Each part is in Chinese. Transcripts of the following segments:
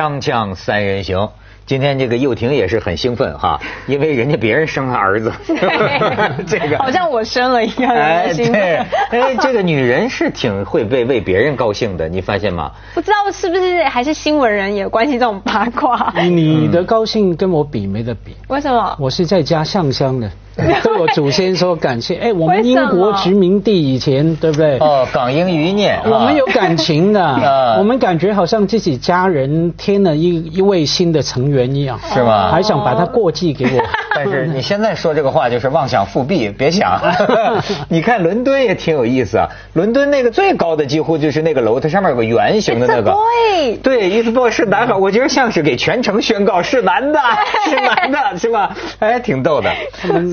锵锵三人行，今天这个幼婷也是很兴奋哈，因为人家别人生了儿子，这个好像我生了一样。哎，对，哎，这个女人是挺会为为别人高兴的，你发现吗？不知道是不是还是新闻人也关心这种八卦？你的高兴跟我比没得比。为什么？我是在家上香的。对 我祖先说感谢，哎，我们英国殖民地以前对不对？哦，港英余孽，我们有感情的，我们感觉好像自己家人添了一一位新的成员一样，是吗？还想把他过继给我。但是你现在说这个话就是妄想复辟，别想。你看伦敦也挺有意思啊，伦敦那个最高的几乎就是那个楼，它上面有个圆形的那个。对。对，伊斯波是男孩，我觉得像是给全城宣告是男的，是男的，是吧？哎，挺逗的。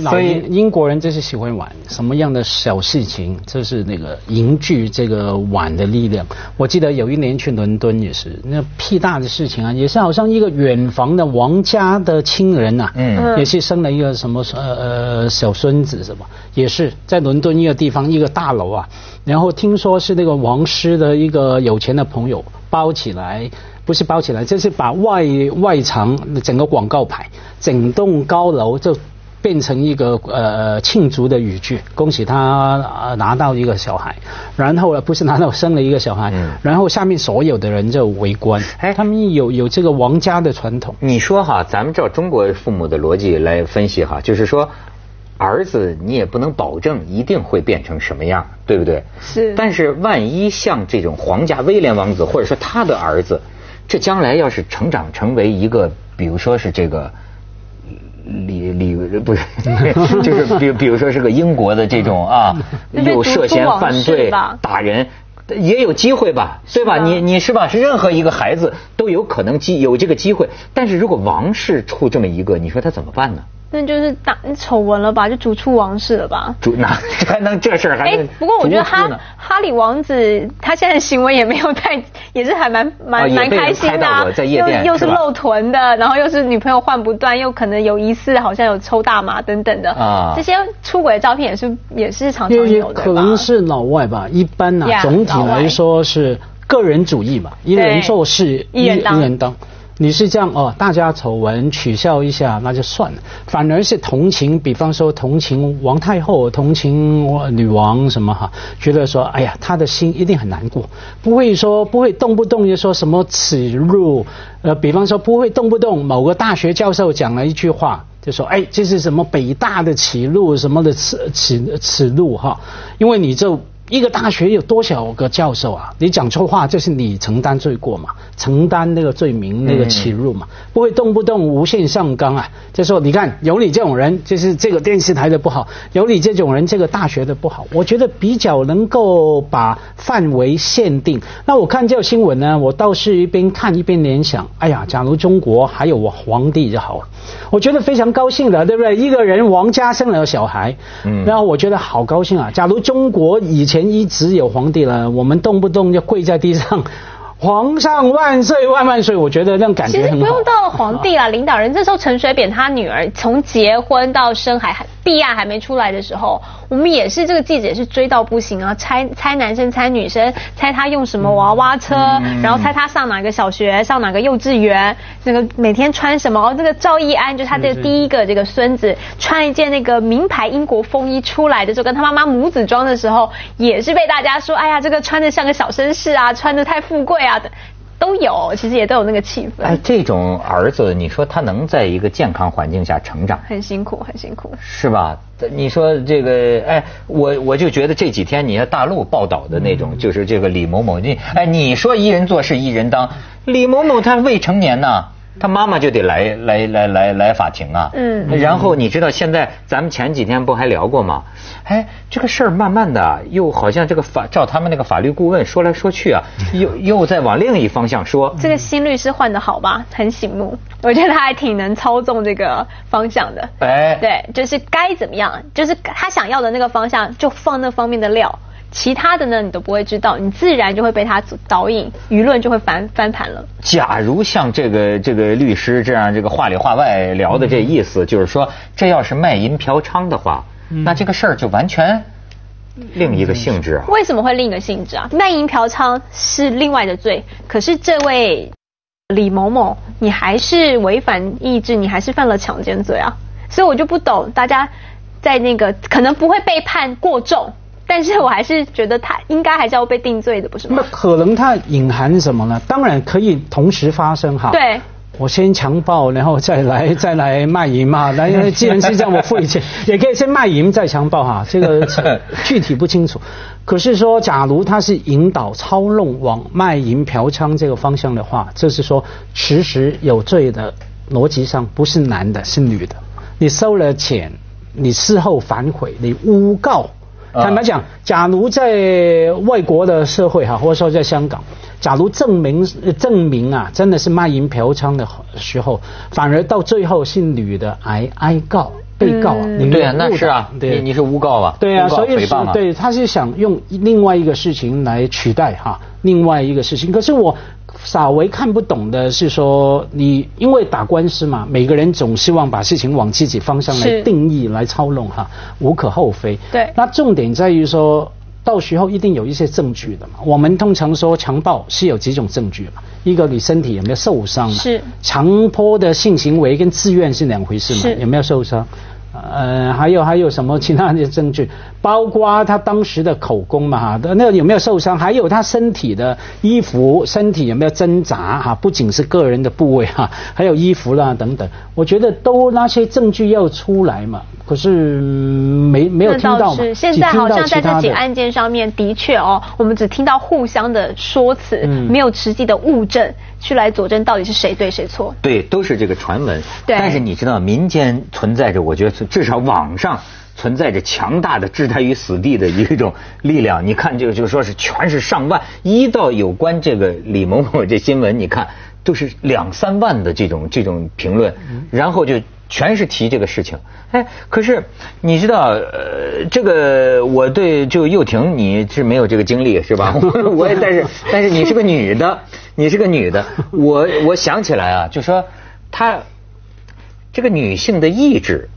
所以英国人就是喜欢玩什么样的小事情，这是那个凝聚这个碗的力量。我记得有一年去伦敦也是，那屁大的事情啊，也是好像一个远房的王家的亲人呐，嗯，也是生生了一个什么呃呃小孙子是吧，也是在伦敦一个地方一个大楼啊，然后听说是那个王室的一个有钱的朋友包起来，不是包起来，就是把外外墙整个广告牌，整栋高楼就。变成一个呃庆祝的语句，恭喜他拿到一个小孩，然后呢不是拿到生了一个小孩，然后下面所有的人就围观，哎，他们有有这个王家的传统。你说哈，咱们照中国父母的逻辑来分析哈，就是说儿子你也不能保证一定会变成什么样，对不对？是。但是万一像这种皇家威廉王子，或者说他的儿子，这将来要是成长成为一个，比如说是这个。李李不是，就是比比如说是个英国的这种啊，又涉嫌犯罪打人，也有机会吧，对吧？你你是吧？是任何一个孩子都有可能机有这个机会，但是如果王室出这么一个，你说他怎么办呢？那就是大丑闻了吧，就逐出王室了吧？逐哪还能这事儿还？哎，不过我觉得哈哈里王子他现在行为也没有太，也是还蛮蛮蛮开心的，在夜店又是露臀的，然后又是女朋友换不断，又可能有疑似好像有抽大麻等等的啊，这些出轨的照片也是也是常常有的可能是老外吧，一般呢，总体来说是个人主义嘛，一人做事一人当。你是这样哦，大家丑闻取笑一下那就算了，反而是同情，比方说同情王太后，同情女王什么哈，觉得说哎呀，他的心一定很难过，不会说不会动不动就说什么耻辱，呃，比方说不会动不动某个大学教授讲了一句话，就说哎，这是什么北大的耻辱什么的耻耻耻辱哈，因为你就。一个大学有多少个教授啊？你讲错话就是你承担罪过嘛，承担那个罪名那个耻辱嘛，不会动不动无限上纲啊。就说你看有你这种人，就是这个电视台的不好；有你这种人，这个大学的不好。我觉得比较能够把范围限定。那我看这个新闻呢，我倒是一边看一边联想：哎呀，假如中国还有我皇帝就好了。我觉得非常高兴的，对不对？一个人王家生了小孩，嗯，然后我觉得好高兴啊。假如中国以前。一直有皇帝了，我们动不动就跪在地上，皇上万岁万万岁！我觉得那种感觉很好。其实不用到皇帝啊，领导人这时候陈水扁他女儿从结婚到生孩，毕亚还没出来的时候。我们也是，这个记者也是追到不行啊！猜猜男生，猜女生，猜他用什么娃娃车，然后猜他上哪个小学，上哪个幼稚园，那个每天穿什么？哦，这个赵义安就是他这第一个这个孙子，穿一件那个名牌英国风衣出来的时候，跟他妈妈母子装的时候，也是被大家说，哎呀，这个穿的像个小绅士啊，穿的太富贵啊的。都有，其实也都有那个气氛。哎，这种儿子，你说他能在一个健康环境下成长？很辛苦，很辛苦。是吧？你说这个，哎，我我就觉得这几天你看大陆报道的那种，就是这个李某某，你哎，你说一人做事一人当，李某某他未成年呢。他妈妈就得来来来来来法庭啊，嗯，然后你知道现在咱们前几天不还聊过吗？哎，这个事儿慢慢的又好像这个法照他们那个法律顾问说来说去啊，又又在往另一方向说。这个新律师换的好吧，很醒目，我觉得他还挺能操纵这个方向的。哎，对，就是该怎么样，就是他想要的那个方向，就放那方面的料。其他的呢，你都不会知道，你自然就会被他导引，舆论就会翻翻盘了。假如像这个这个律师这样，这个话里话外聊的这意思，就是说，这要是卖淫嫖娼的话，那这个事儿就完全另一个性质啊。为什么会另一个性质啊？卖淫嫖娼是另外的罪，可是这位。李某某，你还是违反意志，你还是犯了强奸罪啊！所以我就不懂，大家在那个可能不会被判过重，但是我还是觉得他应该还是要被定罪的，不是吗？那可能他隐含什么呢？当然可以同时发生哈。对。我先强暴，然后再来 再来卖淫嘛。那既然是这样，我付一钱也可以先卖淫再强暴哈。这个 具体不清楚。可是说，假如他是引导操弄往卖淫嫖娼这个方向的话，就是说，其实有罪的逻辑上不是男的，是女的。你收了钱，你事后反悔，你诬告。坦白讲，假如在外国的社会哈，或者说在香港。假如证明证明啊，真的是卖淫嫖娼的时候，反而到最后是女的挨挨告被告啊，对啊，那是啊，你你是诬告啊，对啊，所以是对，他是想用另外一个事情来取代哈，另外一个事情。可是我稍微看不懂的是说，你因为打官司嘛，每个人总希望把事情往自己方向来定义来操弄哈，无可厚非。对，那重点在于说。到时候一定有一些证据的嘛。我们通常说强暴是有几种证据嘛？一个你身体有没有受伤？是。强迫的性行为跟自愿是两回事嘛？有没有受伤？呃，还有还有什么其他的证据？包括他当时的口供嘛哈，那有没有受伤？还有他身体的衣服，身体有没有挣扎哈？不仅是个人的部位哈，还有衣服啦等等。我觉得都那些证据要出来嘛。可是没没有听到是现在好像在这起案件上面的确哦，我们只听到互相的说辞，没有实际的物证去来佐证到底是谁对谁错。对，都是这个传闻。对。但是你知道，民间存在着，我觉得至少网上存在着强大的置他于死地的一种力量。你看，就就说是全是上万，一到有关这个李某某这新闻，你看都是两三万的这种这种评论，然后就。全是提这个事情，哎，可是你知道，呃，这个我对就幼婷你是没有这个经历是吧？我也但是但是你是个女的，你是个女的，我我想起来啊，就说她这个女性的意志，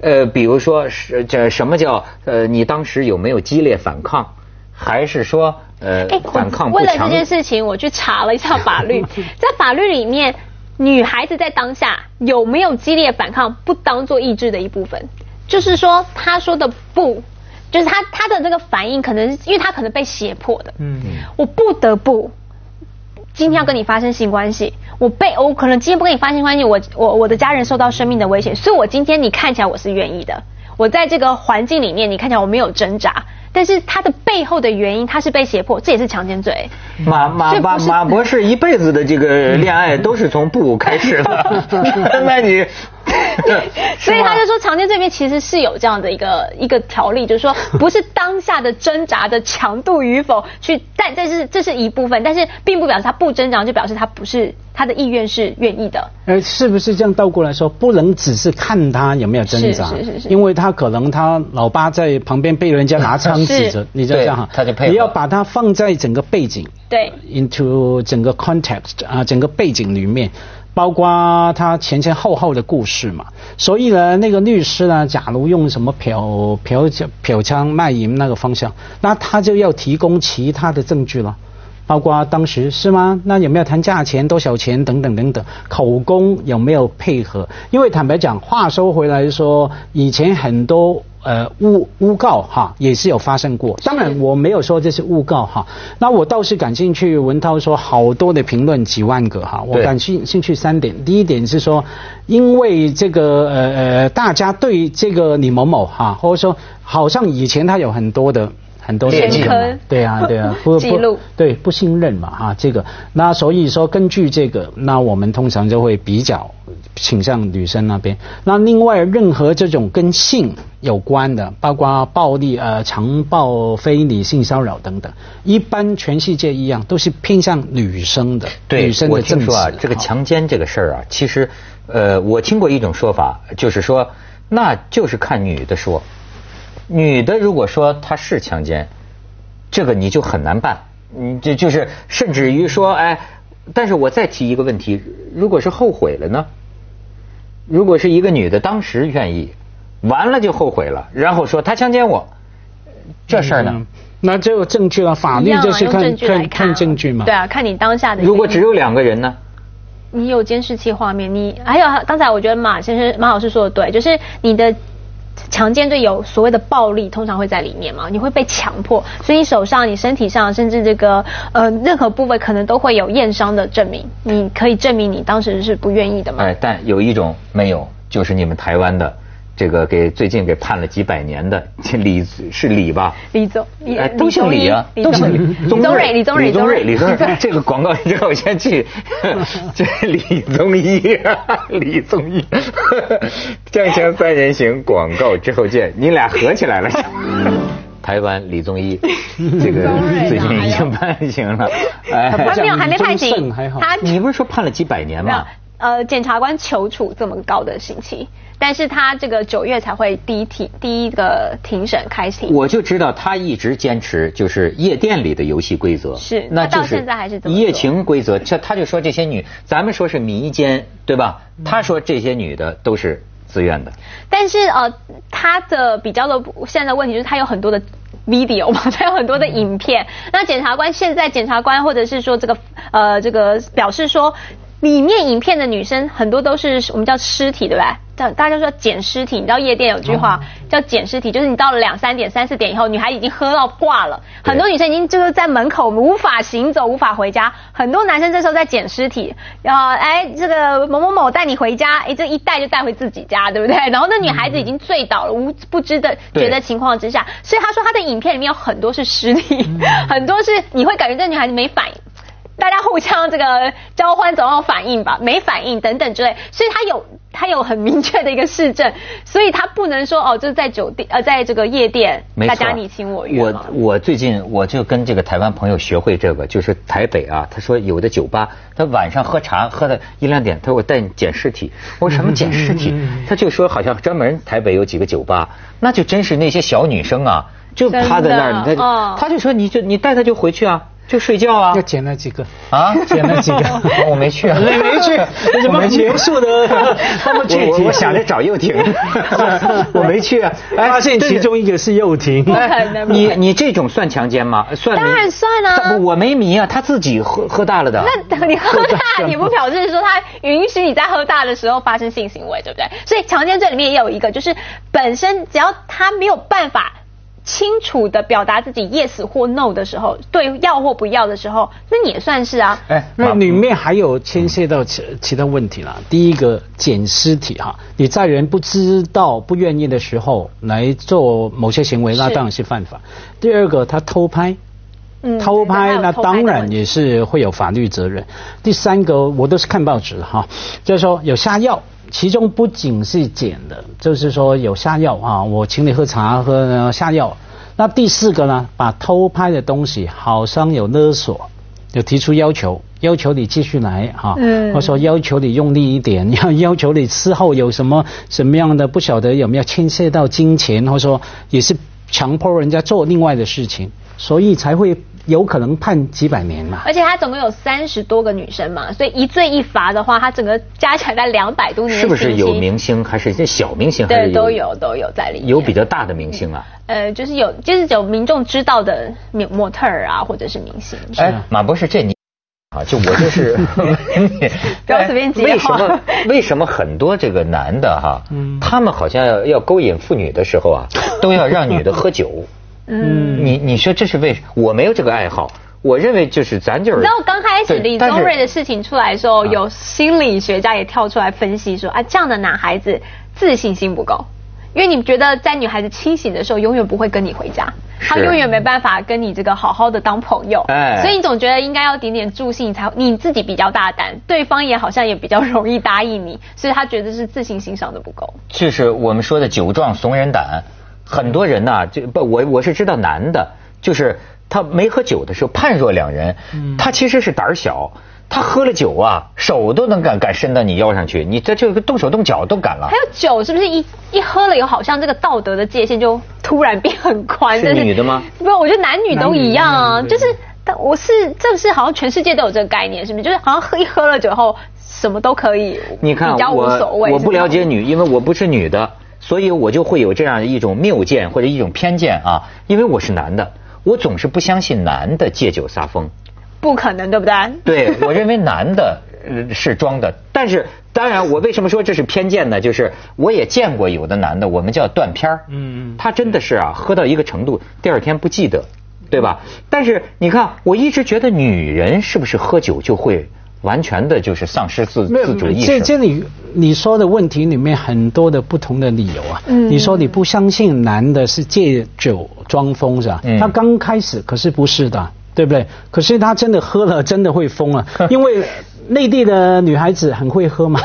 呃，比如说是这什么叫呃，你当时有没有激烈反抗，还是说呃反抗不为了这件事情，我去查了一下法律，在法律里面。女孩子在当下有没有激烈反抗，不当做意志的一部分，就是说，她说的不，就是她她的这个反应，可能因为她可能被胁迫的，嗯，我不得不今天要跟你发生性关系，我被我可能今天不跟你发生性关系，我我我的家人受到生命的危险，所以我今天你看起来我是愿意的，我在这个环境里面，你看起来我没有挣扎。但是他的背后的原因，他是被胁迫，这也是强奸罪。马马马马博士一辈子的这个恋爱都是从不开始的，那你。所以他就说，强奸罪里面其实是有这样的一个一个条例，就是说不是当下的挣扎的强度与否去，但这是这是一部分，但是并不表示他不挣扎，就表示他不是他的意愿是愿意的。呃，是不是这样倒过来说，不能只是看他有没有挣扎，是是是是，因为他可能他老爸在旁边被人家拿枪 指着，你这样哈，他就配你要把它放在整个背景，对，into 整个 context 啊，整个背景里面。包括他前前后后的故事嘛，所以呢，那个律师呢，假如用什么嫖嫖嫖娼卖淫那个方向，那他就要提供其他的证据了，包括当时是吗？那有没有谈价钱多少钱等等等等，口供有没有配合？因为坦白讲，话说回来说，以前很多。呃，诬诬告哈也是有发生过，当然我没有说这是诬告哈。那我倒是感兴趣，文涛说好多的评论几万个哈，我感兴兴趣三点。第一点是说，因为这个呃呃，大家对这个李某某哈，或者说好像以前他有很多的。很多年前科，对啊，对啊，不 不，对不信任嘛，哈，这个，那所以说根据这个，那我们通常就会比较倾向女生那边。那另外，任何这种跟性有关的，包括暴力、呃，强暴、非理、性骚扰等等，一般全世界一样，都是偏向女生的。对，女生的我听说啊，这个强奸这个事儿啊，其实，呃，我听过一种说法，就是说，那就是看女的说。女的如果说她是强奸，这个你就很难办，你就就是甚至于说，哎，但是我再提一个问题，如果是后悔了呢？如果是一个女的当时愿意，完了就后悔了，然后说她强奸我，这事儿呢？那就有证据了，法律就是看看看证据嘛。对啊，看你当下的。如果只有两个人呢？你有监视器画面，你还有刚才我觉得马先生马老师说的对，就是你的强奸罪有所谓的暴力，通常会在里面嘛，你会被强迫，所以你手上、你身体上，甚至这个呃任何部位可能都会有验伤的证明，你可以证明你当时是不愿意的嘛？哎，但有一种没有，就是你们台湾的。这个给最近给判了几百年的 李是李吧？李宗哎，都姓李啊，都姓李。宗瑞，李宗瑞，李宗瑞，李宗瑞。这个广告之后，先去。这李宗义，李宗义。锵锵三人行，广告之后见。你俩合起来了。台湾李宗义，这个最近已经判刑了。哎，没有，还没判刑。他，你不是说判了几百年吗？呃，检察官求处这么高的刑期。但是他这个九月才会第一庭第一个庭审开庭，我就知道他一直坚持就是夜店里的游戏规则是，那到现在还是一夜情规则，这他就说这些女，咱们说是迷奸对吧？他说这些女的都是自愿的。但是呃，他的比较的现在的问题就是他有很多的 video 嘛，他有很多的影片。那检察官现在检察官或者是说这个呃这个表示说。里面影片的女生很多都是我们叫尸体，对不对？大大家说捡尸体，你知道夜店有句话叫捡尸体，就是你到了两三点、三四点以后，女孩已经喝到挂了，很多女生已经就是在门口无法行走、无法回家，很多男生这时候在捡尸体，然后哎，这个某某某带你回家，哎，这一带就带回自己家，对不对？然后那女孩子已经醉倒了，无不知的觉得情况之下，所以他说他的影片里面有很多是尸体，很多是你会感觉这女孩子没反应。大家互相这个交欢，总要反应吧，没反应等等之类，所以他有他有很明确的一个市政，所以他不能说哦，就是在酒店呃，在这个夜店，大家你情我愿。我我最近我就跟这个台湾朋友学会这个，就是台北啊，他说有的酒吧，他晚上喝茶喝的一两点，他说我带你捡尸体，我说什么捡尸体？他就说好像专门台北有几个酒吧，那就真是那些小女生啊，就趴在那儿，他就他就说你就你带他就回去啊。就睡觉啊！就捡了几个啊？捡了几个？我没去，你没去？什么结束的？那么具体？我想着找幼婷，我没去。发现其中一个是幼婷。你你这种算强奸吗？算？当然算啊！我没迷啊，他自己喝喝大了的。那你喝大，你不表示说他允许你在喝大的时候发生性行为，对不对？所以强奸罪里面也有一个，就是本身只要他没有办法。清楚的表达自己 yes 或 no 的时候，对要或不要的时候，那也算是啊。哎，那里面还有牵涉到其其他问题了。第一个捡尸体哈，你在人不知道、不愿意的时候来做某些行为，那当然是犯法。第二个，他偷拍，偷拍那当然也是会有法律责任。第三个，我都是看报纸哈，就是说有下药。其中不仅是捡的，就是说有下药啊，我请你喝茶喝下药。那第四个呢，把偷拍的东西好像有勒索，有提出要求，要求你继续来哈，嗯或者说要求你用力一点，要 要求你事后有什么什么样的不晓得有没有牵涉到金钱，或者说也是强迫人家做另外的事情，所以才会。有可能判几百年嘛？而且他总共有三十多个女生嘛，所以一罪一罚的话，他整个加起来在两百多年。是不是有明星还是一些小明星？对，都有都有在里面。有比较大的明星啊？呃，就是有，就是有民众知道的模模特儿啊，或者是明星。哎，马博士，这你啊，就我就是，不要随便接为什么？为什么很多这个男的哈，他们好像要要勾引妇女的时候啊，都要让女的喝酒？嗯，你你说这是为什么？我没有这个爱好，我认为就是咱就是。你知道刚开始李宗瑞的事情出来的时候，有心理学家也跳出来分析说啊，这样的男孩子自信心不够，因为你觉得在女孩子清醒的时候，永远不会跟你回家，他永远没办法跟你这个好好的当朋友，哎，所以你总觉得应该要点点助兴，才你自己比较大胆，对方也好像也比较容易答应你，所以他觉得是自信心上的不够。就是我们说的酒壮怂人胆。很多人呐，就不我我是知道男的，就是他没喝酒的时候判若两人，他其实是胆小，他喝了酒啊，手都能敢敢伸到你腰上去，你这就动手动脚都敢了。还有酒是不是一一喝了以后，好像这个道德的界限就突然变很宽？是女的吗？不，我觉得男女都一样啊，就是但我是这个是好像全世界都有这个概念，是不是？就是好像喝一喝了酒后什么都可以，你看我我不了解女，因为我不是女的。所以我就会有这样一种谬见或者一种偏见啊，因为我是男的，我总是不相信男的借酒撒疯，不可能，对不对？对，我认为男的是装的。但是当然，我为什么说这是偏见呢？就是我也见过有的男的，我们叫断片儿。嗯嗯。他真的是啊，喝到一个程度，第二天不记得，对吧？但是你看，我一直觉得女人是不是喝酒就会完全的就是丧失自自主意识？这这里你说的问题里面很多的不同的理由啊。嗯。你说你不相信男的是借酒装疯是吧？嗯。他刚开始可是不是的。对不对？可是他真的喝了，真的会疯啊！因为内地的女孩子很会喝嘛。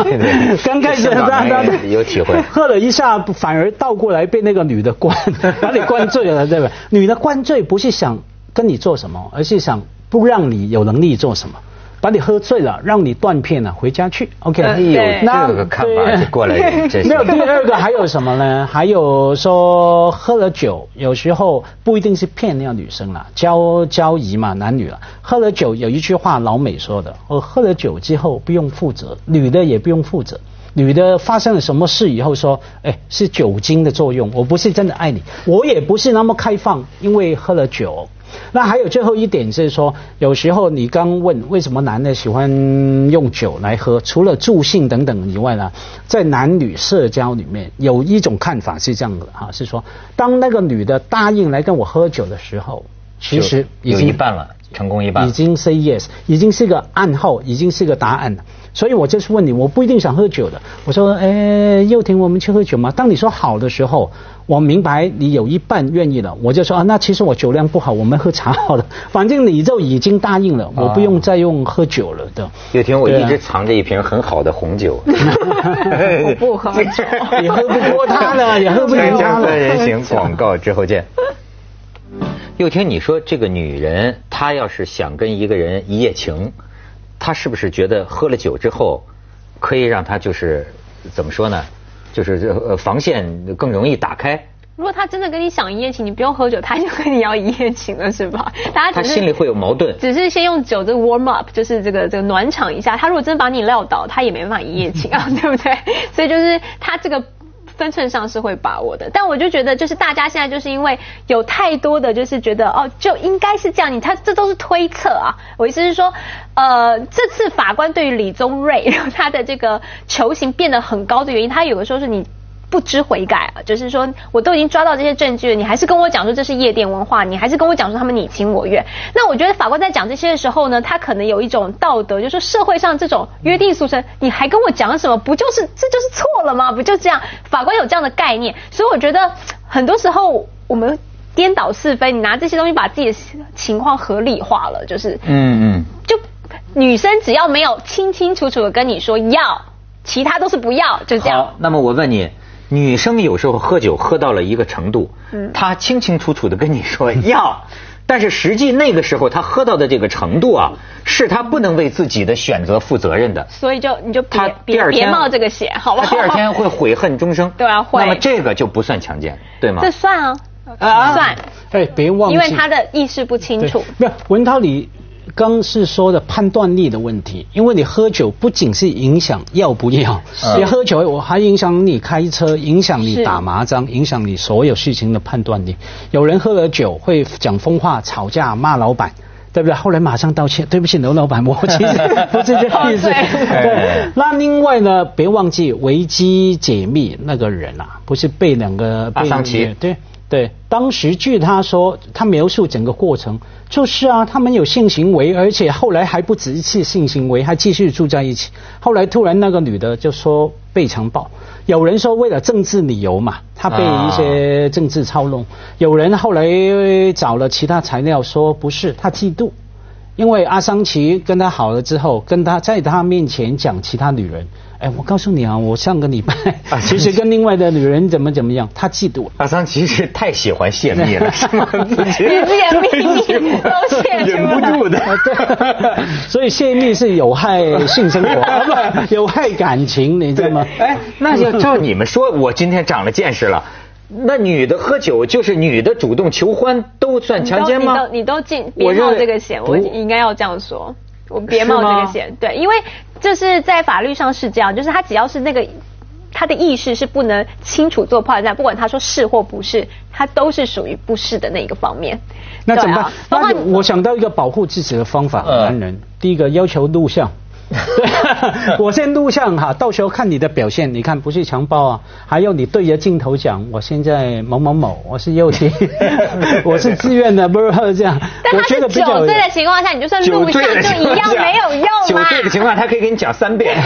刚开始他他有体会，喝了一下，反而倒过来被那个女的灌，把你灌醉了，对吧？女的灌醉不是想跟你做什么，而是想不让你有能力做什么。把你喝醉了，让你断片了，回家去。OK，有这个看法过来。没有第二个还有什么呢？还有说喝了酒，有时候不一定是骗那个女生了，交交谊嘛，男女了。喝了酒有一句话老美说的，我喝了酒之后不用负责，女的也不用负责。女的发生了什么事以后说，哎，是酒精的作用，我不是真的爱你，我也不是那么开放，因为喝了酒。那还有最后一点是说，有时候你刚问为什么男的喜欢用酒来喝，除了助兴等等以外呢，在男女社交里面有一种看法是这样的哈，是说当那个女的答应来跟我喝酒的时候，其实有一半了，成功一半，已经 say yes，已经是个暗号，已经是个答案了。所以我就是问你，我不一定想喝酒的。我说，哎，又婷，我们去喝酒吗？当你说好的时候，我明白你有一半愿意了，我就说啊，那其实我酒量不好，我们喝茶好了。反正你就已经答应了，我不用再用喝酒了的。又婷，我一直藏着一瓶很好的红酒。我不喝酒，也喝不过他了，也喝不赢他了。人行广告之后见。又听，你说这个女人，她要是想跟一个人一夜情。她是不是觉得喝了酒之后，可以让她就是怎么说呢？就是呃防线更容易打开。如果他真的跟你想一夜情，你不用喝酒，他就跟你要一夜情了，是吧？大家他心里会有矛盾。只是先用酒这个 warm up，就是这个这个暖场一下。他如果真把你撂倒，他也没办法一夜情啊，对不对？所以就是他这个。分寸上是会把握的，但我就觉得，就是大家现在就是因为有太多的，就是觉得哦，就应该是这样，你他这都是推测啊。我意思是说，呃，这次法官对于李宗瑞他的这个球形变得很高的原因，他有的时候是你。不知悔改啊！就是说，我都已经抓到这些证据了，你还是跟我讲说这是夜店文化，你还是跟我讲说他们你情我愿。那我觉得法官在讲这些的时候呢，他可能有一种道德，就是社会上这种约定俗成，你还跟我讲什么？不就是这就是错了吗？不就这样？法官有这样的概念，所以我觉得很多时候我们颠倒是非，你拿这些东西把自己的情况合理化了，就是嗯嗯，就女生只要没有清清楚楚的跟你说要，其他都是不要，就这样。好，那么我问你。女生有时候喝酒喝到了一个程度，她清清楚楚的跟你说要，但是实际那个时候她喝到的这个程度啊，是她不能为自己的选择负责任的。所以就你就别别别冒这个险，好不好？第二天会悔恨终生。对啊，会。那么这个就不算强奸，对吗？这算啊，算。哎，别忘记，因为他的意识不清楚。没有文涛你。刚是说的判断力的问题，因为你喝酒不仅是影响要不要，你喝酒我还影响你开车，影响你打麻将，影响你所有事情的判断力。有人喝了酒会讲疯话、吵架、骂老板，对不对？后来马上道歉，对不起，刘老板，我其实不是这个意思。对。那另外呢，别忘记维基解密那个人啊，不是被两个阿桑奇对。对，当时据他说，他描述整个过程，就是啊，他们有性行为，而且后来还不止一次性行为，还继续住在一起。后来突然那个女的就说被强暴，有人说为了政治理由嘛，他被一些政治操弄。有人后来找了其他材料说不是，他嫉妒，因为阿桑奇跟他好了之后，跟他在他面前讲其他女人。哎，我告诉你啊，我上个礼拜 其实跟另外的女人怎么怎么样，他嫉妒。阿桑其实太喜欢泄密了，是吗？泄密都泄忍不住的。对，所以泄密是有害性生活，不有害感情，你知道吗？哎，那要照你们说，我今天长了见识了。那女的喝酒就是女的主动求欢，都算强奸吗？你都你都进别冒这个险，我应该要这样说，我别冒这个险，对，因为。就是在法律上是这样，就是他只要是那个他的意识是不能清楚做判断，不管他说是或不是，他都是属于不是的那一个方面。那怎么办？那我想到一个保护自己的方法，男人第一个要求录像，对，我先录像哈，到时候看你的表现。你看不是强暴啊，还有你对着镜头讲，我现在某某某，我是幼体，我是自愿的，不是这样。但他是酒醉的情况下，你就算录像就一样没有用酒醉的情况下，他可以给你讲三遍。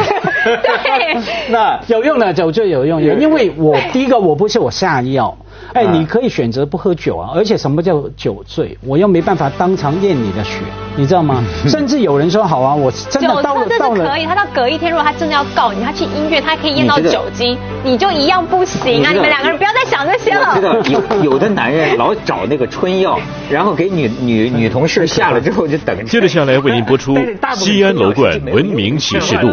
对，那有用的酒醉有用，因为我第一个我不是我下药。哎，你可以选择不喝酒啊，而且什么叫酒醉？我又没办法当场验你的血，你知道吗？甚至有人说好啊，我真的到了到了，可以，他到隔一天，如果他真的要告你，他去医院，他可以验到酒精，你就一样不行啊！你们两个人不要再想这些了。知道有有的男人老找那个春药，然后给女女女同事下了之后就等。接着下来为您播出《西安楼冠文明启示录》。